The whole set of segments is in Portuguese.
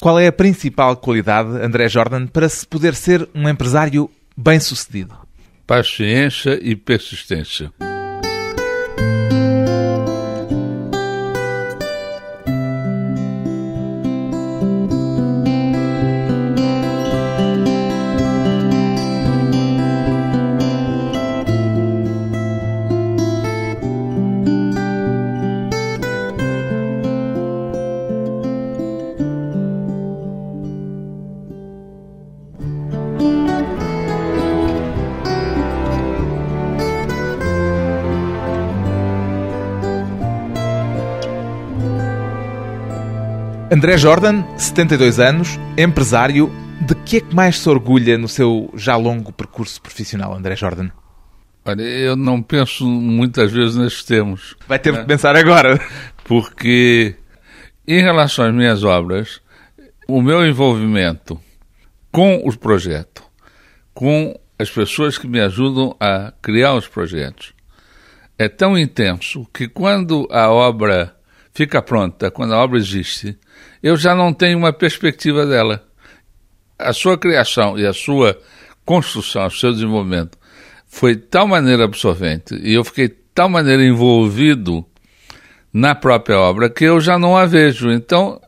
Qual é a principal qualidade, André Jordan, para se poder ser um empresário bem-sucedido? Paciência e persistência. André Jordan, 72 anos, empresário. De que é que mais se orgulha no seu já longo percurso profissional, André Jordan? Olha, eu não penso muitas vezes nestes termos. Vai ter de pensar agora. Porque, em relação às minhas obras, o meu envolvimento com os projetos, com as pessoas que me ajudam a criar os projetos, é tão intenso que quando a obra fica pronta, quando a obra existe, eu já não tenho uma perspectiva dela. A sua criação e a sua construção, o seu desenvolvimento foi de tal maneira absorvente e eu fiquei de tal maneira envolvido na própria obra que eu já não a vejo. Então,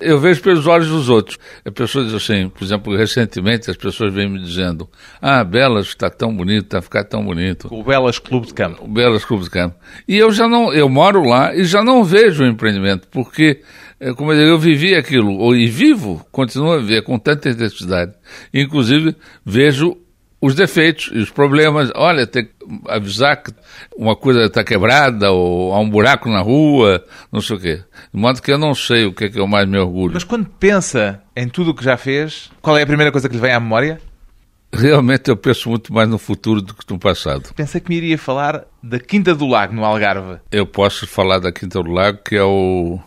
eu vejo pelos olhos dos outros. A pessoa diz assim, por exemplo, recentemente as pessoas vêm me dizendo: Ah, Belas está tão bonito, está a ficar tão bonito. O Belas Clube de Campo. O Belas Clube de Campo. E eu já não, eu moro lá e já não vejo o empreendimento, porque, eh, como eu, digo, eu vivi aquilo, e vivo, continuo a ver com tanta intensidade. Inclusive, vejo os defeitos e os problemas. Olha, tem que avisar que uma coisa está quebrada ou há um buraco na rua, não sei o quê. De modo que eu não sei o que é que eu mais me orgulho. Mas quando pensa em tudo o que já fez, qual é a primeira coisa que lhe vem à memória? Realmente eu penso muito mais no futuro do que no passado. Pensei que me iria falar da Quinta do Lago, no Algarve. Eu posso falar da Quinta do Lago, que é o,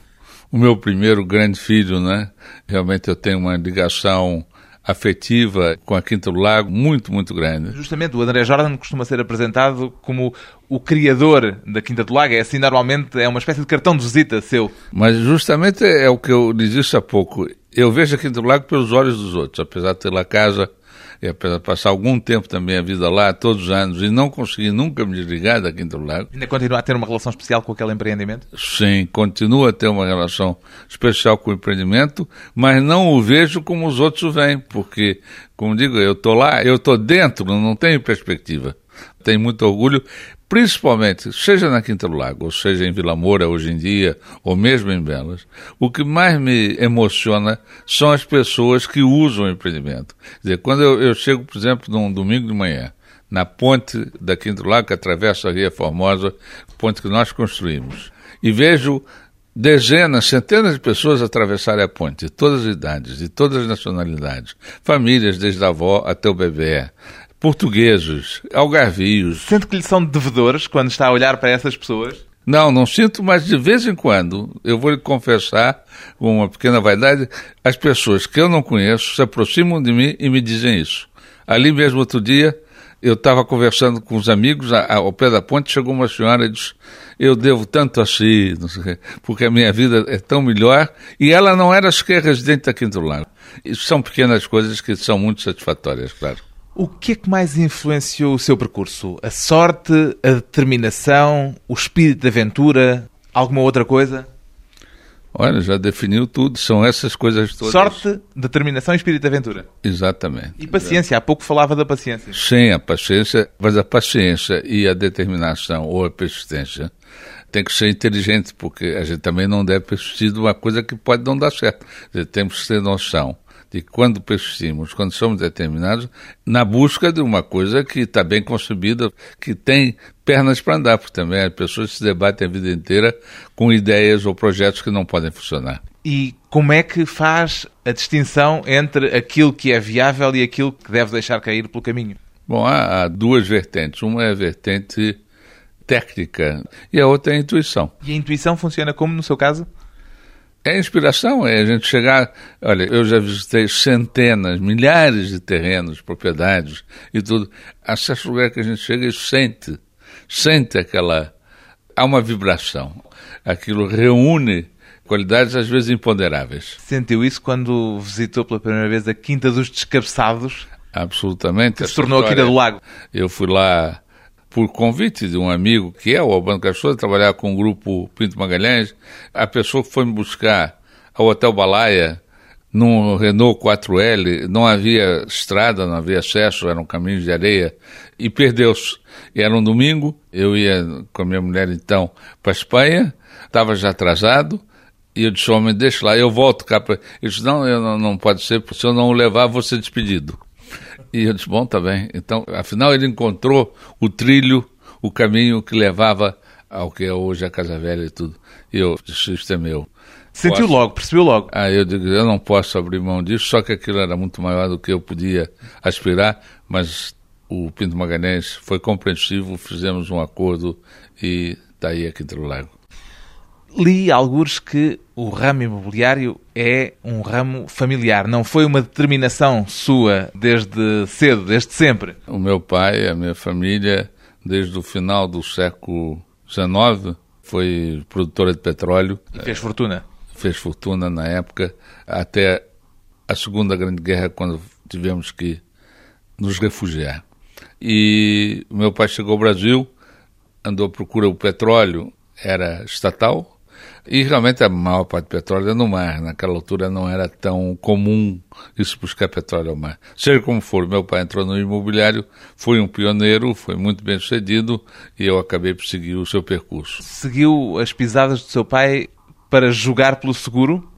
o meu primeiro grande filho, né? Realmente eu tenho uma ligação afetiva com a Quinta do Lago muito, muito grande. Justamente, o André Jordan costuma ser apresentado como o criador da Quinta do Lago. É assim, normalmente é uma espécie de cartão de visita seu. Mas justamente é o que eu disse há pouco. Eu vejo a Quinta do Lago pelos olhos dos outros, apesar de ter lá casa e apesar de passar algum tempo também a vida lá, todos os anos, e não conseguir nunca me desligar da Quinta do Lago. Ainda continua a ter uma relação especial com aquele empreendimento? Sim, continua a ter uma relação especial com o empreendimento, mas não o vejo como os outros o veem, porque, como digo, eu estou lá, eu estou dentro, não tenho perspectiva. Tenho muito orgulho, principalmente, seja na Quinta do Lago, ou seja em Vila Moura hoje em dia, ou mesmo em Belas, o que mais me emociona são as pessoas que usam o empreendimento. Quer dizer, quando eu, eu chego, por exemplo, num domingo de manhã, na ponte da Quinta do Lago, que atravessa a Ria Formosa, ponte que nós construímos, e vejo dezenas, centenas de pessoas atravessarem a ponte, de todas as idades, de todas as nacionalidades, famílias, desde a avó até o bebê, portugueses, algarvios. Sente que lhe são devedores quando está a olhar para essas pessoas? Não, não sinto, mas de vez em quando, eu vou lhe confessar, com uma pequena vaidade, as pessoas que eu não conheço se aproximam de mim e me dizem isso. Ali mesmo outro dia, eu estava conversando com os amigos, ao pé da ponte, chegou uma senhora e disse, eu devo tanto a si, porque a minha vida é tão melhor, e ela não era sequer residente aqui do. Isso são pequenas coisas que são muito satisfatórias, claro. O que é que mais influenciou o seu percurso? A sorte, a determinação, o espírito de aventura, alguma outra coisa? Olha, já definiu tudo, são essas coisas todas. Sorte, determinação e espírito de aventura. Exatamente. E paciência, há pouco falava da paciência. Sim, a paciência, mas a paciência e a determinação ou a persistência tem que ser inteligente, porque a gente também não deve persistir de uma coisa que pode não dar certo. Temos que ter noção de quando persistimos, quando somos determinados, na busca de uma coisa que está bem concebida, que tem pernas para andar, porque também as pessoas se debatem a vida inteira com ideias ou projetos que não podem funcionar. E como é que faz a distinção entre aquilo que é viável e aquilo que deve deixar cair pelo caminho? Bom, há, há duas vertentes. Uma é a vertente técnica e a outra é a intuição. E a intuição funciona como no seu caso? É inspiração, é a gente chegar. Olha, eu já visitei centenas, milhares de terrenos, propriedades e tudo. A certo lugar que a gente chega e sente, sente aquela. Há uma vibração. Aquilo reúne qualidades às vezes imponderáveis. Sentiu isso quando visitou pela primeira vez a Quinta dos Descabeçados? Absolutamente. Que se tornou a Quinta do Lago. Eu fui lá por convite de um amigo que é o Albano Cachorro, trabalhar com o grupo Pinto Magalhães. A pessoa que foi me buscar ao Hotel Balaia, num Renault 4L, não havia estrada, não havia acesso, eram caminhos de areia, e perdeu-se. Era um domingo, eu ia com a minha mulher então para a Espanha, estava já atrasado, e eu disse, homem, deixa lá, eu volto cá. Pra... Ele disse, não, eu não, não pode ser, porque se eu não o levar, vou ser despedido. E eu disse, bom, tá bem. Então, afinal, ele encontrou o trilho, o caminho que levava ao que é hoje a Casa Velha e tudo. E eu disse, isto é meu. Sentiu posso... logo, percebeu logo. Ah, eu digo, eu não posso abrir mão disso, só que aquilo era muito maior do que eu podia aspirar, mas o Pinto Magalhães foi compreensivo, fizemos um acordo e está aí aqui do Lago. Li alguns que o ramo imobiliário é um ramo familiar, não foi uma determinação sua desde cedo, desde sempre. O meu pai, a minha família, desde o final do século XIX, foi produtora de petróleo. E fez fortuna? Fez fortuna na época, até a Segunda Grande Guerra, quando tivemos que nos refugiar. E meu pai chegou ao Brasil, andou à procura do petróleo, era estatal, e realmente a maior parte do petróleo é no mar. Naquela altura não era tão comum isso buscar petróleo ao mar. Seja como for, meu pai entrou no imobiliário, foi um pioneiro, foi muito bem sucedido e eu acabei por seguir o seu percurso. Seguiu as pisadas do seu pai para jogar pelo seguro?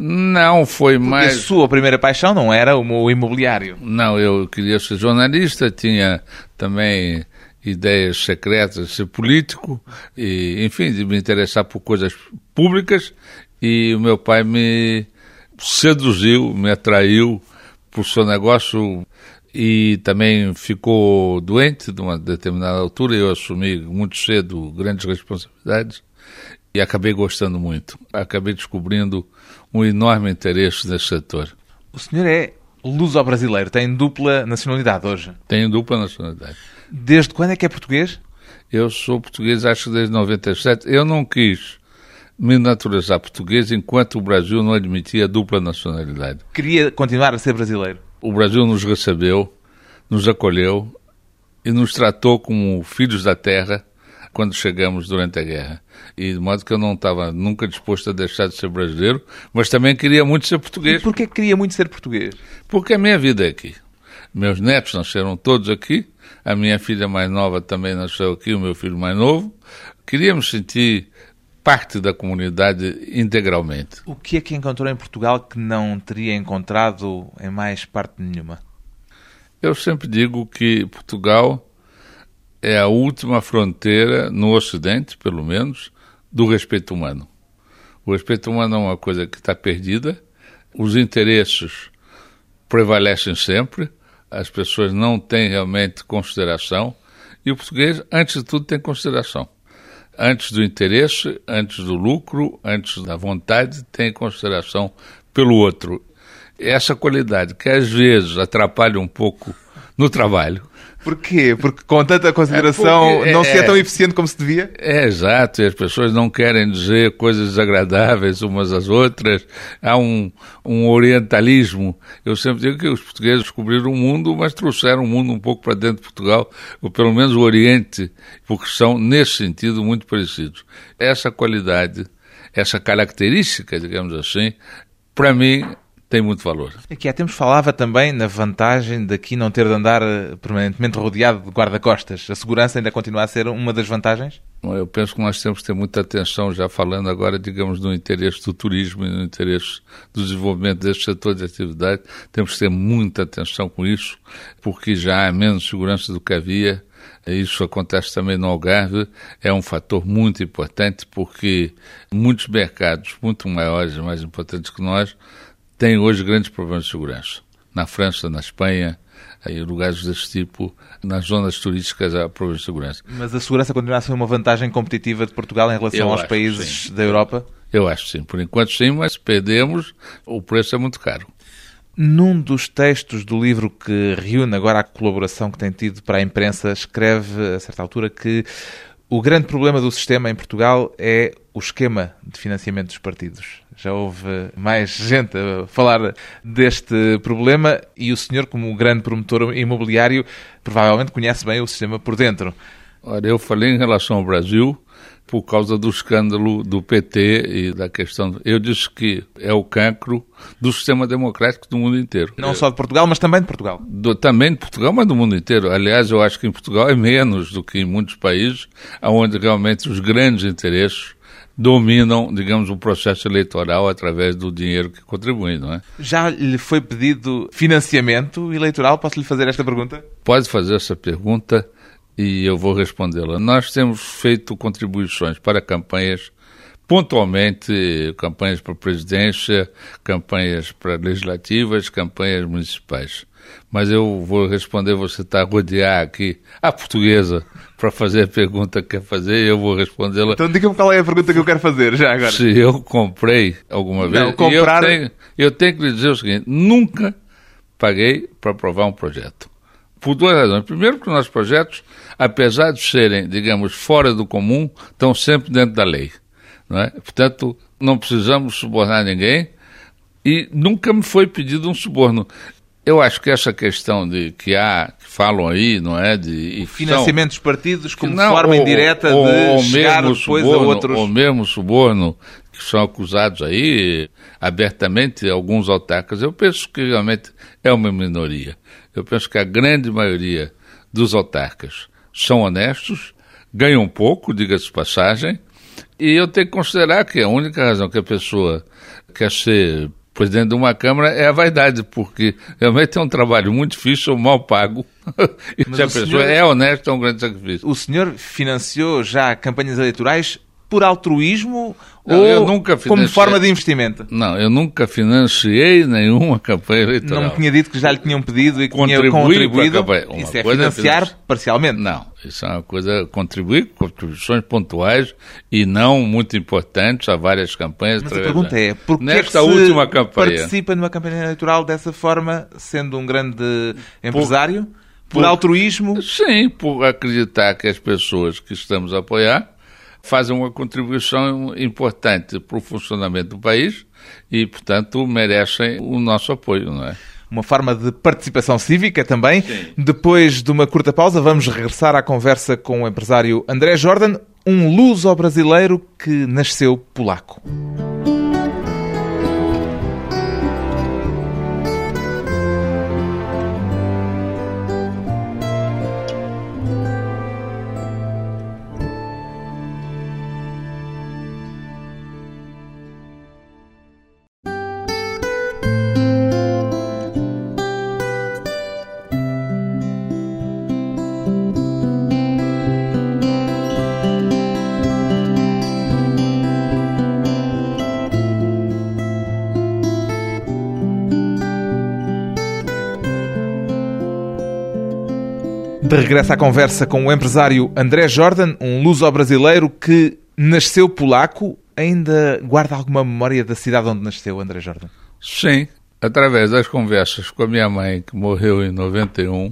Não, foi Porque mais. a sua primeira paixão não era o imobiliário. Não, eu queria ser jornalista, tinha também ideias secretas de ser político, e, enfim, de me interessar por coisas públicas, e o meu pai me seduziu, me atraiu por seu negócio e também ficou doente de uma determinada altura. Eu assumi muito cedo grandes responsabilidades e acabei gostando muito. Acabei descobrindo um enorme interesse nesse setor. O senhor é luso-brasileiro, tem dupla nacionalidade hoje? Tenho dupla nacionalidade. Desde quando é que é português? Eu sou português, acho que desde 97. Eu não quis me naturalizar português enquanto o Brasil não admitia a dupla nacionalidade. Queria continuar a ser brasileiro? O Brasil nos recebeu, nos acolheu e nos tratou como filhos da terra quando chegamos durante a guerra. E de modo que eu não estava nunca disposto a deixar de ser brasileiro, mas também queria muito ser português. E porquê queria muito ser português? Porque a minha vida é aqui. Meus netos nasceram todos aqui, a minha filha mais nova também nasceu aqui, o meu filho mais novo. Queríamos sentir parte da comunidade integralmente. O que é que encontrou em Portugal que não teria encontrado em mais parte nenhuma? Eu sempre digo que Portugal é a última fronteira, no Ocidente, pelo menos, do respeito humano. O respeito humano é uma coisa que está perdida, os interesses prevalecem sempre, as pessoas não têm realmente consideração, e o português, antes de tudo, tem consideração. Antes do interesse, antes do lucro, antes da vontade, tem consideração pelo outro. Essa qualidade que às vezes atrapalha um pouco no trabalho, Porquê? Porque com tanta consideração é não se é, é tão eficiente como se devia? É, exato, e as pessoas não querem dizer coisas desagradáveis umas às outras. Há um, um orientalismo. Eu sempre digo que os portugueses descobriram o mundo, mas trouxeram o mundo um pouco para dentro de Portugal, ou pelo menos o Oriente, porque são, nesse sentido, muito parecidos. Essa qualidade, essa característica, digamos assim, para mim tem muito valor. Aqui há tempos falava também na vantagem daqui não ter de andar eh, permanentemente rodeado de guarda-costas. A segurança ainda continua a ser uma das vantagens? Eu penso que nós temos que ter muita atenção, já falando agora, digamos, no interesse do turismo e no interesse do desenvolvimento deste setor de atividade, temos que ter muita atenção com isso, porque já há menos segurança do que havia. Isso acontece também no Algarve, é um fator muito importante porque muitos mercados, muito maiores e mais importantes que nós, têm hoje grandes problemas de segurança. Na França, na Espanha, em lugares desse tipo, nas zonas turísticas há problemas de segurança. Mas a segurança continua a ser uma vantagem competitiva de Portugal em relação Eu aos países da Europa? Eu acho sim. Por enquanto sim, mas perdemos, o preço é muito caro. Num dos textos do livro que reúne agora a colaboração que tem tido para a imprensa, escreve a certa altura que O grande problema do sistema em Portugal é o esquema de financiamento dos partidos. Já houve mais gente a falar deste problema e o senhor, como grande promotor imobiliário, provavelmente conhece bem o sistema por dentro. Olha, eu falei em relação ao Brasil por causa do escândalo do PT e da questão. Eu disse que é o cancro do sistema democrático do mundo inteiro. Não só de Portugal, mas também de Portugal. Do, também de Portugal, mas do mundo inteiro. Aliás, eu acho que em Portugal é menos do que em muitos países, onde realmente os grandes interesses dominam, digamos, o processo eleitoral através do dinheiro que contribuem, não é? Já lhe foi pedido financiamento eleitoral? Posso lhe fazer esta pergunta? Pode fazer essa pergunta e eu vou respondê-la. Nós temos feito contribuições para campanhas, pontualmente campanhas para presidência, campanhas para legislativas, campanhas municipais. Mas eu vou responder, você está a rodear aqui a portuguesa para fazer a pergunta que quer fazer e eu vou respondê-la. Então diga-me qual é a pergunta que eu quero fazer já agora. Se eu comprei alguma vez. Não, comprar... eu, tenho, eu tenho que lhe dizer o seguinte: nunca paguei para aprovar um projeto. Por duas razões. Primeiro, que nossos projetos, apesar de serem, digamos, fora do comum, estão sempre dentro da lei. Não é? Portanto, não precisamos subornar ninguém e nunca me foi pedido um suborno. Eu acho que essa questão de que há, que falam aí, não é? De financiamento dos partidos como não, forma ou, indireta ou, de ou chegar depois suborno, a outros. Ou mesmo suborno, que são acusados aí abertamente, alguns autarcas. Eu penso que realmente é uma minoria. Eu penso que a grande maioria dos autarcas são honestos, ganham pouco, diga-se passagem, e eu tenho que considerar que a única razão que a pessoa quer ser presidente de uma Câmara é a vaidade, porque realmente é um trabalho muito difícil, mal pago. e se a pessoa senhor, é honesta, é um grande sacrifício. O senhor financiou já campanhas eleitorais por altruísmo não, ou como forma de investimento? Não, eu nunca financiei nenhuma campanha eleitoral. Não me tinha dito que já lhe tinham pedido e que tinha contribuído. Isso é financiar é parcialmente? Não, isso é uma coisa, contribuir, contribuições pontuais e não muito importantes a várias campanhas. Mas a pergunta é, por que, é que última campanha, participa numa campanha eleitoral dessa forma, sendo um grande empresário? Por, por altruísmo? Sim, por acreditar que as pessoas que estamos a apoiar fazem uma contribuição importante para o funcionamento do país e, portanto, merecem o nosso apoio, não é? Uma forma de participação cívica também. Sim. Depois de uma curta pausa, vamos regressar à conversa com o empresário André Jordan, um luso-brasileiro que nasceu polaco. De regresso à conversa com o empresário André Jordan, um luso-brasileiro que nasceu polaco. Ainda guarda alguma memória da cidade onde nasceu, André Jordan? Sim, através das conversas com a minha mãe, que morreu em 91.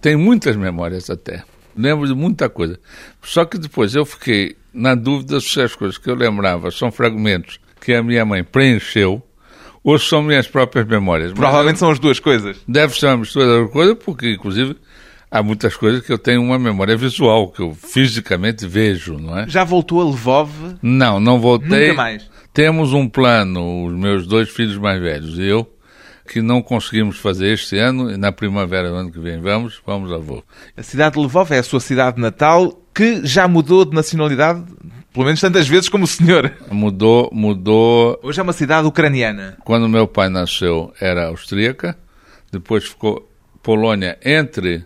Tenho muitas memórias até. Lembro de muita coisa. Só que depois eu fiquei na dúvida se as coisas que eu lembrava são fragmentos que a minha mãe preencheu ou são minhas próprias memórias. Provavelmente são as duas coisas. Deve ser uma mistura das coisas, porque inclusive há muitas coisas que eu tenho uma memória visual, que eu fisicamente vejo, não é? Já voltou a Lvov? Não, não voltei. Nunca mais? Temos um plano, os meus dois filhos mais velhos e eu, que não conseguimos fazer este ano, e na primavera do ano que vem vamos, vamos a Lvov. A cidade de Lvov é a sua cidade natal, que já mudou de nacionalidade, pelo menos tantas vezes como o senhor. Mudou, mudou... Hoje é uma cidade ucraniana. Quando meu pai nasceu era austríaca, depois ficou Polônia entre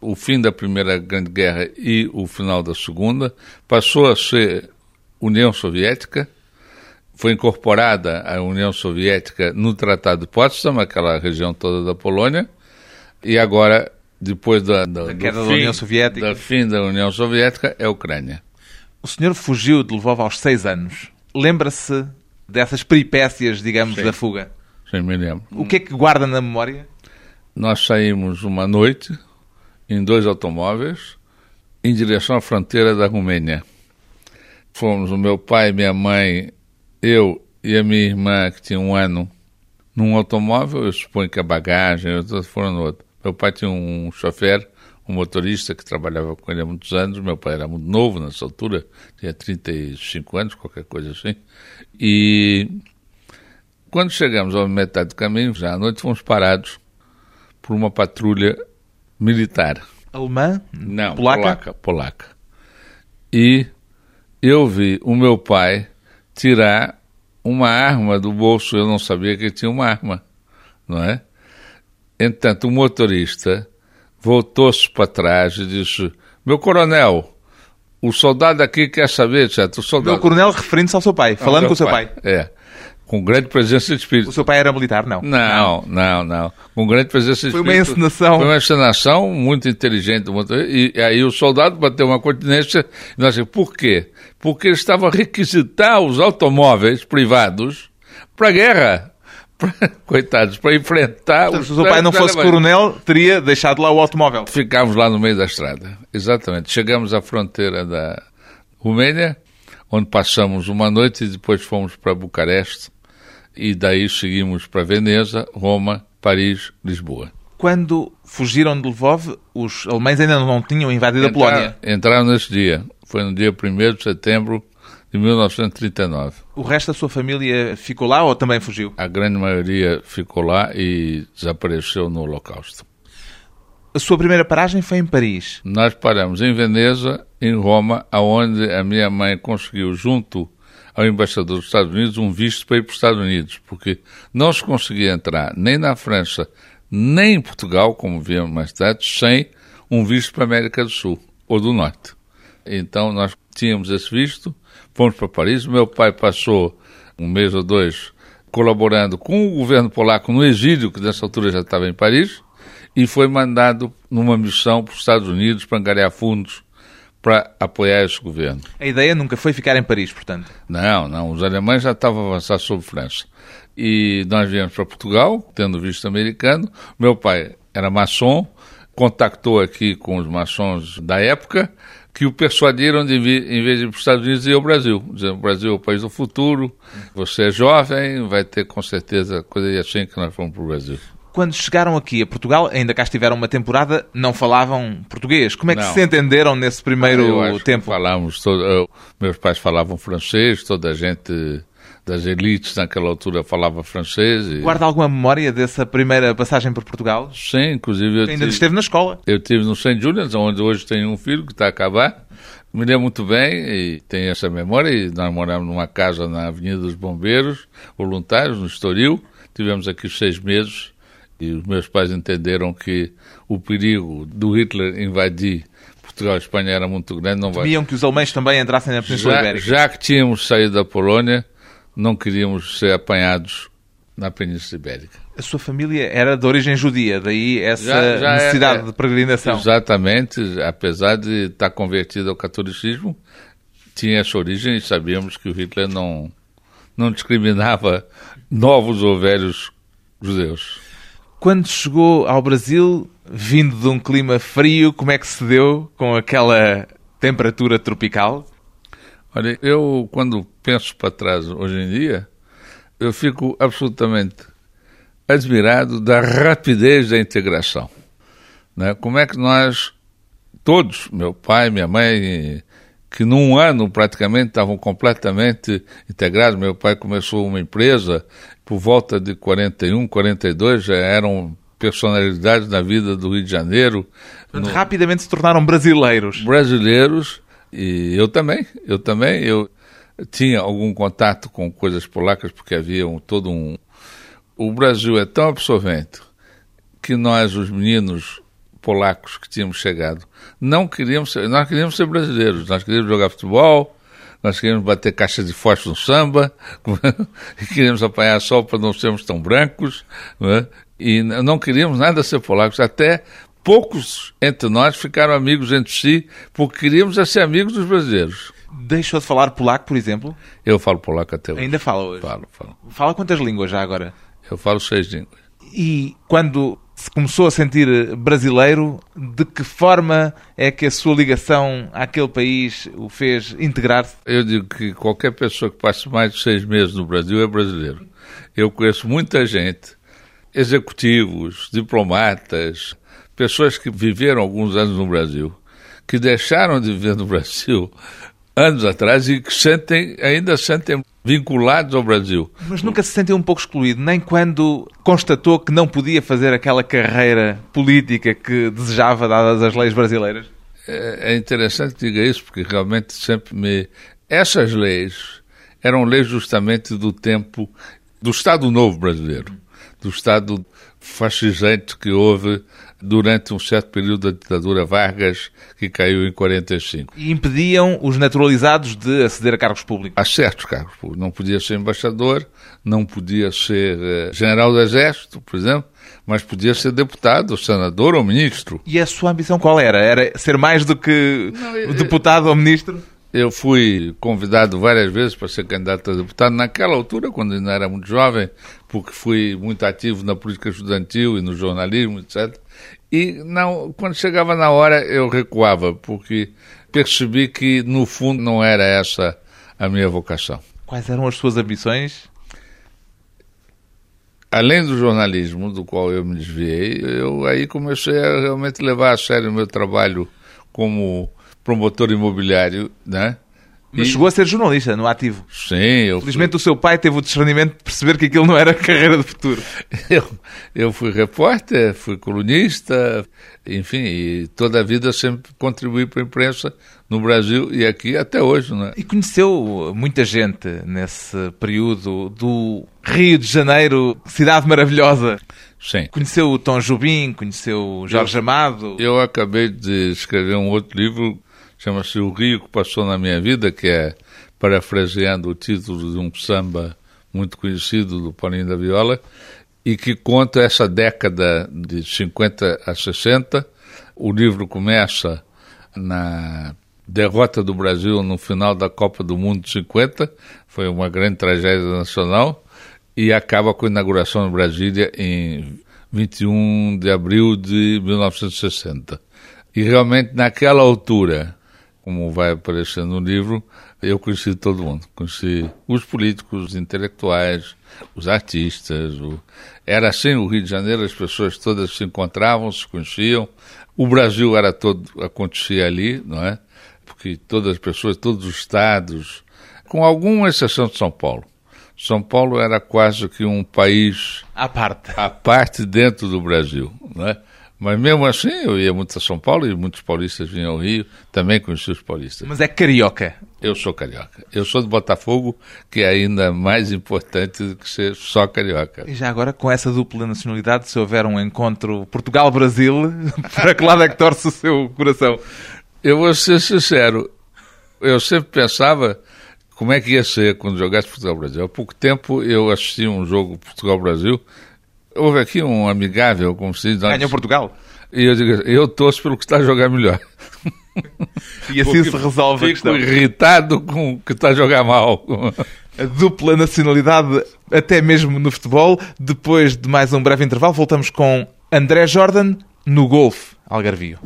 o fim da Primeira Grande Guerra e o final da Segunda, passou a ser União Soviética, foi incorporada à União Soviética no Tratado de Potsdam, aquela região toda da Polônia, e agora, depois da, da, da queda fim, da União Soviética, da fim da União Soviética, é a Ucrânia. O senhor fugiu de Lvov aos seis anos. Lembra-se dessas peripécias, digamos, Sim. da fuga? Sim, me lembro. O que é que guarda na memória? Nós saímos uma noite em dois automóveis em direção à fronteira da Romênia. Fomos o meu pai, minha mãe, eu e a minha irmã, que tinha um ano, num automóvel, eu suponho que a bagagem, outros foram no outro. Meu pai tinha um chofer, um motorista que trabalhava com ele há muitos anos. Meu pai era muito novo nessa altura, tinha 35 anos, qualquer coisa assim. E quando chegamos à metade do caminho, já à noite, fomos parados por uma patrulha militar. Alemã? Não, polaca? polaca. Polaca. E eu vi o meu pai tirar uma arma do bolso, eu não sabia que tinha uma arma, não é? Entanto, o motorista voltou-se para trás e disse: Meu coronel, o soldado aqui quer saber, certo? O soldado. Meu coronel referindo-se ao seu pai, falando Meu com o seu pai. É. Com grande presença de espírito. O seu pai era militar, não? Não, não, não. Com grande presença de Foi uma espírito. encenação. Foi uma encenação muito inteligente. do motorista. E aí o soldado bateu uma continência. E nós dissemos, por quê? Porque ele estava a requisitar os automóveis privados para a guerra. Pra- coitados, para enfrentar Portanto, os se o seu pai não fosse coronel, teria deixado lá o automóvel. Ficámos lá no meio da estrada. Exatamente. Chegamos à fronteira da Romênia, onde passamos uma noite e depois fomos para Bucareste. E daí seguimos para Veneza, Roma, Paris, Lisboa. Quando fugiram de Lvov, os alemães ainda não tinham invadido a Polónia. Entraram nesse dia. Foi no dia 1 de setembro de 1939. O resto da sua família ficou lá ou também fugiu? A grande maioria ficou lá e desapareceu no Holocausto. A sua primeira paragem foi em Paris. Nós paramos em Veneza, em Roma, aonde a minha mãe conseguiu, junto ao embaixador dos Estados Unidos, um visto para ir para os Estados Unidos, porque não se conseguia entrar nem na França, nem em Portugal, como vimos mais tarde, sem um visto para a América do Sul ou do Norte. Então nós tínhamos esse visto, fomos para Paris. Meu pai passou um mês ou dois colaborando com o governo polaco no exílio, que nessa altura já estava em Paris, e foi mandado numa missão para os Estados Unidos para angariar fundos para apoiar esse governo. A ideia nunca foi ficar em Paris, portanto. Não, não, os alemães já estavam a avançar sobre França. E nós viemos para Portugal, tendo visto americano. Meu pai era maçom, contactou aqui com os maçons da época, que o persuadiram de vir, em vez de ir para os Estados Unidos, ir ao Brasil. Dizendo, o Brasil é o país do futuro, você é jovem, vai ter com certeza coisa assim que nós fomos para o Brasil. Quando chegaram aqui a Portugal, ainda cá estiveram uma temporada, não falavam português. Como é que Não. se entenderam nesse primeiro tempo? Falávamos, todo, eu- meus pais falavam francês, toda a gente das elites naquela altura falava francês. E, Guarda alguma memória dessa primeira passagem por Portugal? Sim, inclusive Ainda tive, esteve na escola. eu tive no St. Julian's, onde hoje tenho um filho que está a acabar. Me lembro muito bem e tenho essa memória. E nós moramos numa casa na Avenida dos Bombeiros, voluntários, no Estoril. Tivemos aqui seis meses e os meus pais entenderam que o perigo do Hitler invadir Portugal e Espanha era muito grande. Não vai Temiam que os alemães também entrassem na Península já, Ibérica. já que tínhamos saído da Polônia, não queríamos ser apanhados na Península Ibérica. A sua família era de origem judia, daí essa Já- já é- necessidade é- de peregrinação. Exatamente, apesar de estar convertido ao catolicismo, tinha essa origem e sabíamos que o Hitler não, não discriminava novos ou velhos judeus. Quando chegou ao Brasil, vindo de um clima frio, como é que se deu com aquela temperatura tropical? Olha, eu quando penso para trás hoje em dia, eu fico absolutamente admirado da rapidez da integração. Né? Como é que nós, todos, meu pai, minha mãe, que num ano praticamente estavam completamente integrados. Meu pai começou uma empresa, por volta de 41, 42, já eram personalidades na vida do Rio de Janeiro. Portanto, Rapidamente se tornaram brasileiros. brasileiros e eu também, eu também, eu tinha algum contato com coisas polacas porque havia um, todo um o Brasil é tão absorvente que nós os meninos polacos que tínhamos chegado não queríamos ser, nós queríamos ser brasileiros, nós queríamos jogar futebol, nós queríamos bater caixa de fósforo no samba, queríamos apanhar sol para não sermos tão brancos, não é? e não queríamos nada ser polacos, até poucos entre nós ficaram amigos entre si, porque queríamos é ser amigos dos brasileiros. Deixou de falar polaco, por exemplo? Eu falo polaco até hoje. Ainda fala hoje. Falo, falo. Fala quantas línguas já agora? Eu falo seis línguas. E quando se começou a sentir brasileiro, de que forma é que a sua ligação àquele país o fez integrar-se? Eu digo que qualquer pessoa que passe mais de seis meses no Brasil é brasileiro. Eu conheço muita gente, executivos, diplomatas, pessoas que viveram alguns anos no Brasil, que deixaram de viver no Brasil anos atrás e que sentem, ainda sentem vinculados ao Brasil. Mas nunca se sentiu um pouco excluído, nem quando constatou que não podia fazer aquela carreira política que desejava, dadas as leis brasileiras? É, é interessante que diga isso, porque realmente sempre me. Essas leis eram leis justamente do tempo do Estado Novo brasileiro, do Estado fascisante que houve durante um certo período da ditadura Vargas, que caiu em 45. E impediam os naturalizados de aceder a cargos públicos? A certos cargos públicos. Não podia ser embaixador, não podia ser uh, general do Exército, por exemplo, mas podia ser deputado, senador ou ministro. E a sua ambição qual era? Era ser mais do que não, eu, deputado ou ministro? Eu fui convidado várias vezes para ser candidato a deputado, naquela altura, quando ainda era muito jovem, porque fui muito ativo na política estudantil e no jornalismo, etc. E não, quando chegava na hora eu recuava, porque percebi que no fundo não era essa a minha vocação. Quais eram as suas ambições? Além do jornalismo, do qual eu me desviei, eu aí comecei a realmente levar a sério o meu trabalho como promotor imobiliário, né? Mas chegou a ser jornalista no ativo. Sim. Eu Felizmente fui... o seu pai teve o discernimento de perceber que aquilo não era carreira de futuro. Eu, eu fui repórter, fui colunista, enfim, e toda a vida sempre contribuí para a imprensa no Brasil e aqui até hoje. Não é? E conheceu muita gente nesse período do Rio de Janeiro, cidade maravilhosa. Sim. Conheceu o Tom Jobim, conheceu o Jorge eu, Amado. Eu acabei de escrever um outro livro chama-se O Rio que Passou na Minha Vida, que é, parafraseando o título de um samba muito conhecido do Paulinho da Viola, e que conta essa década de 50 a 60. O livro começa na derrota do Brasil no final da Copa do Mundo de 50, foi uma grande tragédia nacional, e acaba com a inauguração em Brasília em 21 de abril de 1960. E realmente, naquela altura, como vai aparecer no livro, eu conheci todo mundo. Conheci os políticos, os intelectuais, os artistas. O... Era assim o Rio de Janeiro, as pessoas todas se encontravam, se conheciam. O Brasil era todo, acontecia ali, não é? Porque todas as pessoas, todos os estados, com alguma exceção de São Paulo. São Paulo era quase que um país à parte, à parte dentro do Brasil, não é? Mas mesmo assim, eu ia muito a São Paulo e muitos paulistas vinham ao Rio, também conheci os paulistas. Mas é carioca? Eu sou carioca. Eu sou de Botafogo, que é ainda mais importante do que ser só carioca. E já agora, com essa dupla nacionalidade, se houver um encontro Portugal-Brasil, para que lado é que torce o seu coração? Eu vou ser sincero, eu sempre pensava como é que ia ser quando jogasse Portugal-Brasil. Há pouco tempo eu assisti um jogo Portugal-Brasil houve aqui um amigável, como se diz. Ganhou Portugal? E eu digo, eu torço pelo que está a jogar melhor. E assim Porque se resolve a questão. irritado com o que está a jogar mal. A dupla nacionalidade, até mesmo no futebol. Depois de mais um breve intervalo, voltamos com André Jordan no golfe Algarvio.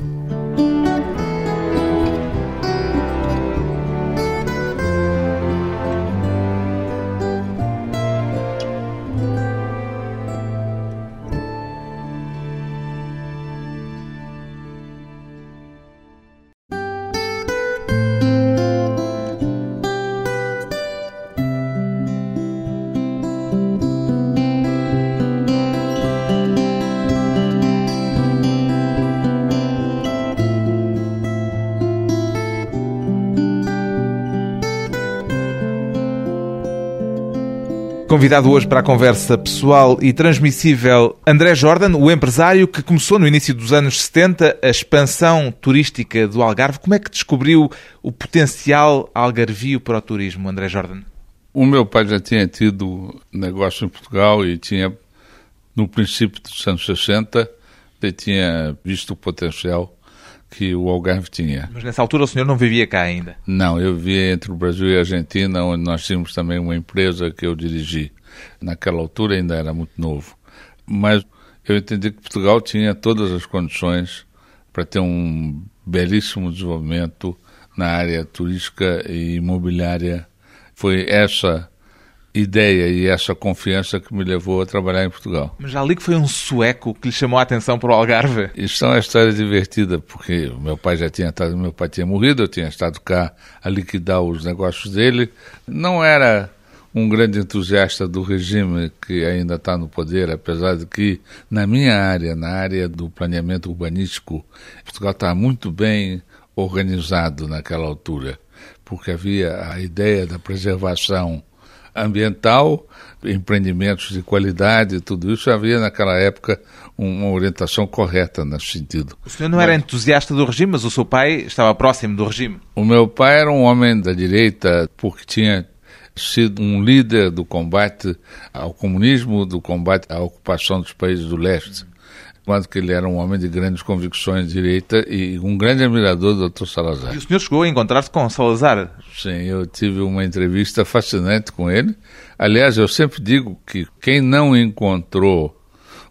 Convidado hoje para a conversa pessoal e transmissível, André Jordan, o empresário que começou no início dos anos 70 a expansão turística do Algarve. Como é que descobriu o potencial algarvio para o turismo, André Jordan? O meu pai já tinha tido negócio em Portugal e tinha, no princípio dos anos 60, ele tinha visto o potencial que o Algarve tinha. Mas nessa altura o senhor não vivia cá ainda? Não, eu vivia entre o Brasil e a Argentina, onde nós tínhamos também uma empresa que eu dirigi. Naquela altura ainda era muito novo. Mas eu entendi que Portugal tinha todas as condições para ter um belíssimo desenvolvimento na área turística e imobiliária. Foi essa ideia e essa confiança que me levou a trabalhar em Portugal. Mas já li que foi um sueco que lhe chamou a atenção para o Algarve. Isso é uma história divertida, porque meu pai já tinha estado, meu pai tinha morrido, eu tinha estado cá a liquidar os negócios dele. Não era um grande entusiasta do regime que ainda está no poder, apesar de que na minha área, na área do planeamento urbanístico, Portugal está muito bem organizado naquela altura, porque havia a ideia da preservação ambiental, empreendimentos de qualidade, tudo isso havia naquela época uma orientação correta nesse sentido. O senhor não era entusiasta do regime, mas o seu pai estava próximo do regime. O meu pai era um homem da direita porque tinha sido um líder do combate ao comunismo, do combate à ocupação dos países do leste quanto que ele era um homem de grandes convicções de direita e um grande admirador do Dr. Salazar. E o senhor chegou a encontrar-se com Salazar? Sim, eu tive uma entrevista fascinante com ele. Aliás, eu sempre digo que quem não encontrou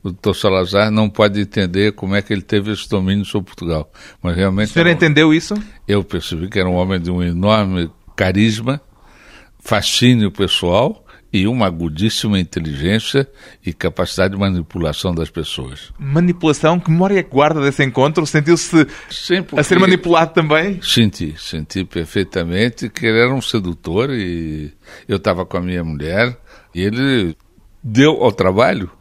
o Dr. Salazar não pode entender como é que ele teve esse domínio sobre Portugal. Mas realmente. O senhor um... entendeu isso? Eu percebi que era um homem de um enorme carisma, fascínio pessoal e uma agudíssima inteligência e capacidade de manipulação das pessoas. Manipulação? Que memória guarda desse encontro? Sentiu-se a ser manipulado também? Senti, senti perfeitamente que ele era um sedutor e eu estava com a minha mulher e ele deu ao trabalho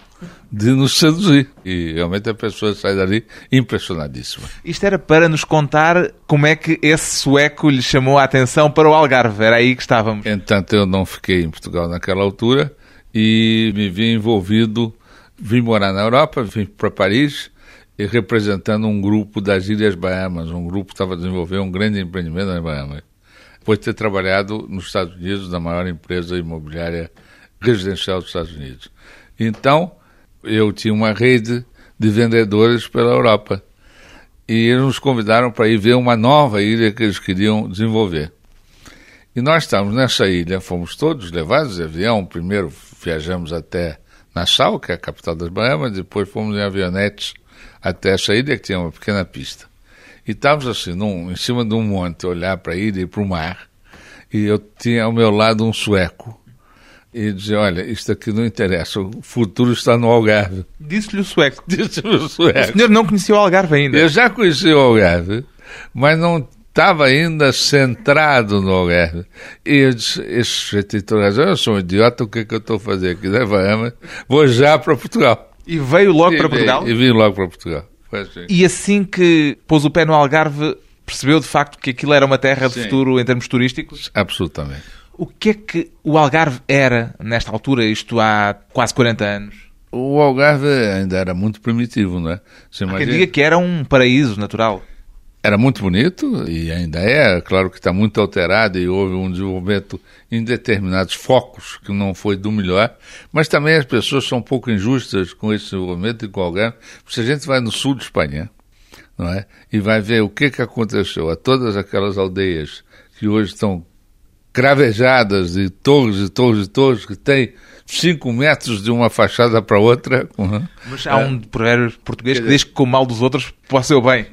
de nos seduzir. E realmente a pessoa sai dali impressionadíssima. Isto era para nos contar como é que esse sueco lhe chamou a atenção para o Algarve. Era aí que estávamos. Entanto, eu não fiquei em Portugal naquela altura e me vi envolvido. Vim morar na Europa, vim para Paris e representando um grupo das Ilhas Bahamas. Um grupo que estava desenvolvendo um grande empreendimento nas Bahamas. Depois de ter trabalhado nos Estados Unidos, na maior empresa imobiliária residencial dos Estados Unidos. Então, eu tinha uma rede de vendedores pela Europa. E eles nos convidaram para ir ver uma nova ilha que eles queriam desenvolver. E nós estávamos nessa ilha, fomos todos levados de avião. Primeiro viajamos até Nassau, que é a capital das Bahamas, depois fomos em avionetes até essa ilha, que tinha uma pequena pista. E estávamos assim, num, em cima de um monte, olhar para a ilha e para o mar. E eu tinha ao meu lado um sueco, e dizer, olha, isto aqui não interessa, o futuro está no Algarve. Disse-lhe o sueco. Disse-lhe o sueco. O senhor não conhecia o Algarve ainda? Eu já conhecia o Algarve, mas não estava ainda centrado no Algarve. E eu disse, esse sujeito tem razão, eu sou um idiota, o que é que eu estou a fazer aqui na Bahama? Vou já para Portugal. E veio logo e para Portugal? E vim logo para Portugal. Assim. E assim que pôs o pé no Algarve, percebeu de facto que aquilo era uma terra de Sim. futuro em termos turísticos? Absolutamente. O que é que o Algarve era nesta altura, isto há quase 40 anos? O Algarve ainda era muito primitivo, não é? Você imagina... Há quem diga que era um paraíso natural. Era muito bonito e ainda é, claro que está muito alterado e houve um desenvolvimento em determinados focos que não foi do melhor, mas também as pessoas são um pouco injustas com esse desenvolvimento e com o Algarve. Se a gente vai no sul de Espanha, não é? E vai ver o que, que aconteceu a todas aquelas aldeias que hoje estão cravejadas de torres e torres e torres que tem cinco metros de uma fachada para outra. Mas há um provérbio português que diz que com o mal dos outros pode ser o bem.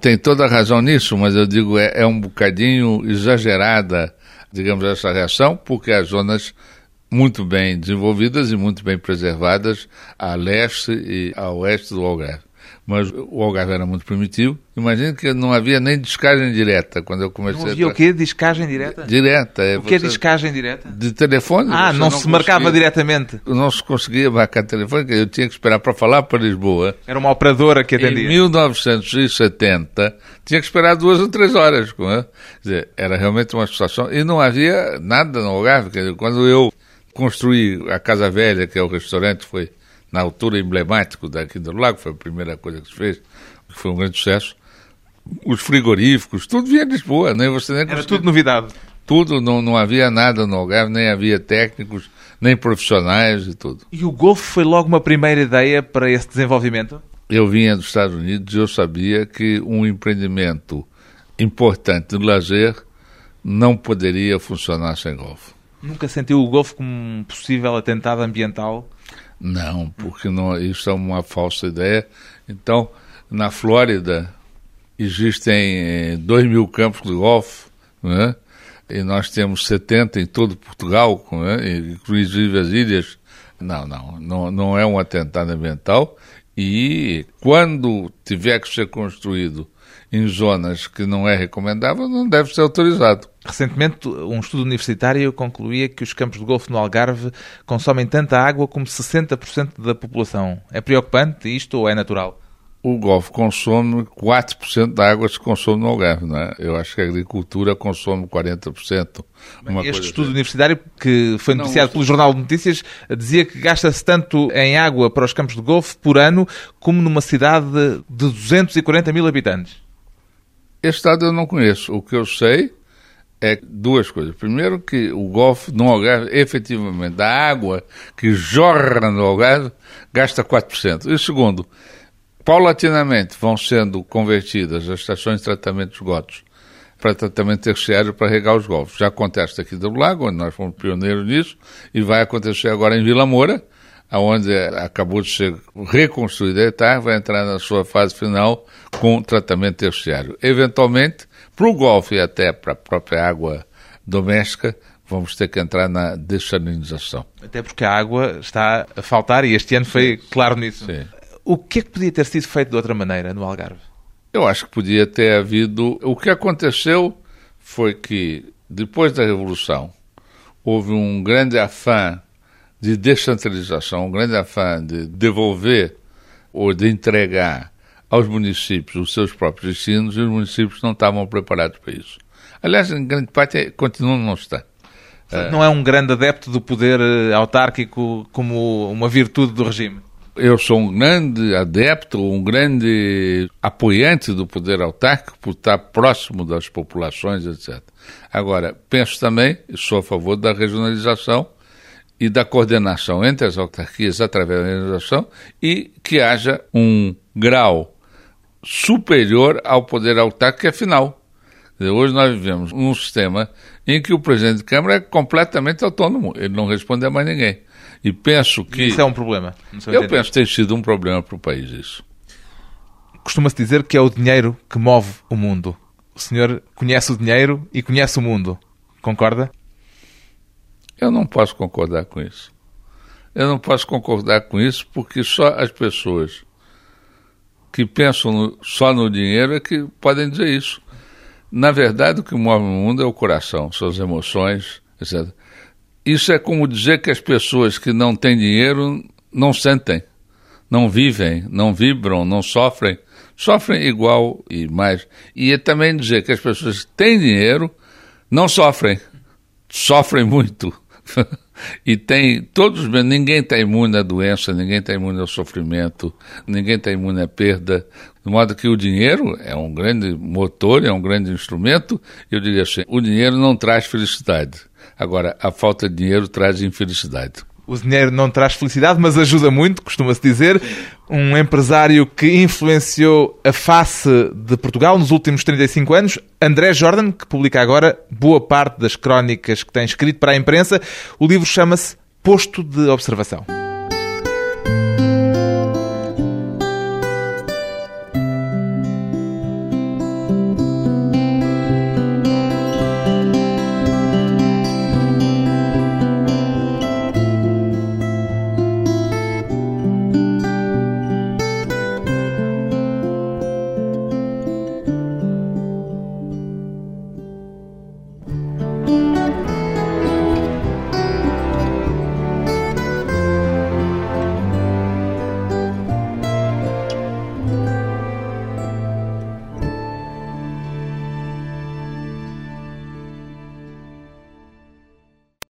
Tem toda a razão nisso, mas eu digo é, é um bocadinho exagerada, digamos, essa reação, porque as zonas muito bem desenvolvidas e muito bem preservadas a leste e a oeste do Algarve mas o Algarve era muito primitivo. Imagina que não havia nem descagem direta quando eu comecei. Não havia a... o quê? Descagem direta? Direta. É, o que é descagem direta? De telefone. Ah, não, não, se marcava diretamente? Não se conseguia marcar telefone, eu tinha que esperar para falar para Lisboa. Era uma operadora que atendia. Em 1970, tinha que esperar duas ou três horas. Quer dizer, era realmente uma situação. E não havia nada no Algarve. Dizer, quando eu construí a Casa Velha, que é o restaurante, foi na altura emblemático daqui do Lago, foi a primeira coisa que se fez, que foi um grande sucesso. Os frigoríficos, tudo vinha de Lisboa, nem você nem Era tudo novidade. Tudo, não, não havia nada no Algarve, nem havia técnicos, nem profissionais e tudo. E o Golfo foi logo uma primeira ideia para esse desenvolvimento? Eu vinha dos Estados Unidos e eu sabia que um empreendimento importante de lazer não poderia funcionar sem Golfo. Nunca sentiu o Golfo como um possível atentado ambiental? Não, porque não, isso é uma falsa ideia. Então, na Flórida existem 2 mil campos de golfe, né? e nós temos 70 em todo Portugal, né? inclusive as ilhas. Não, não, não, não é um atentado ambiental. E quando tiver que ser construído em zonas que não é recomendável, não deve ser autorizado. Recentemente, um estudo universitário concluía que os campos de golfe no Algarve consomem tanta água como 60% da população. É preocupante isto ou é natural? o Golfo consome 4% da água que se consome no Algarve, não é? Eu acho que a agricultura consome 40%. Uma este estudo assim. universitário, que foi noticiado não, pelo Jornal de Notícias, dizia que gasta-se tanto em água para os campos de Golfo por ano como numa cidade de 240 mil habitantes. Este dado eu não conheço. O que eu sei é duas coisas. Primeiro, que o Golfo, no Algarve, efetivamente, da água que jorra no Algarve, gasta 4%. E segundo, Paulatinamente vão sendo convertidas as estações de tratamento de esgotos para tratamento terciário para regar os golfos. Já acontece aqui do Lago, onde nós fomos pioneiros nisso, e vai acontecer agora em Vila Moura, onde acabou de ser reconstruída a etar, vai entrar na sua fase final com tratamento terciário. Eventualmente, para o golfe e até para a própria água doméstica, vamos ter que entrar na dessalinização. Até porque a água está a faltar e este ano foi claro nisso. Sim. O que é que podia ter sido feito de outra maneira no Algarve? Eu acho que podia ter havido. O que aconteceu foi que, depois da Revolução, houve um grande afã de descentralização, um grande afã de devolver ou de entregar aos municípios os seus próprios destinos e os municípios não estavam preparados para isso. Aliás, em grande parte, continuam não estar. Não é um grande adepto do poder eh, autárquico como uma virtude do regime? Eu sou um grande adepto, um grande apoiante do poder autárquico por estar próximo das populações, etc. Agora, penso também, sou a favor da regionalização e da coordenação entre as autarquias através da regionalização e que haja um grau superior ao poder autárquico, afinal. Hoje nós vivemos num sistema em que o presidente de Câmara é completamente autônomo, ele não responde a mais ninguém. E penso que. Isso é um problema. Eu penso que tem sido um problema para o país isso. Costuma-se dizer que é o dinheiro que move o mundo. O senhor conhece o dinheiro e conhece o mundo. Concorda? Eu não posso concordar com isso. Eu não posso concordar com isso porque só as pessoas que pensam no, só no dinheiro é que podem dizer isso. Na verdade, o que move o mundo é o coração, suas emoções, etc. Isso é como dizer que as pessoas que não têm dinheiro não sentem, não vivem, não vibram, não sofrem. Sofrem igual e mais. E é também dizer que as pessoas que têm dinheiro não sofrem, sofrem muito. e tem todos, ninguém está imune à doença, ninguém está imune ao sofrimento, ninguém está imune à perda. De modo que o dinheiro é um grande motor, é um grande instrumento. Eu diria assim: o dinheiro não traz felicidade Agora, a falta de dinheiro traz infelicidade. O dinheiro não traz felicidade, mas ajuda muito, costuma-se dizer. Um empresário que influenciou a face de Portugal nos últimos 35 anos, André Jordan, que publica agora boa parte das crónicas que tem escrito para a imprensa. O livro chama-se Posto de Observação.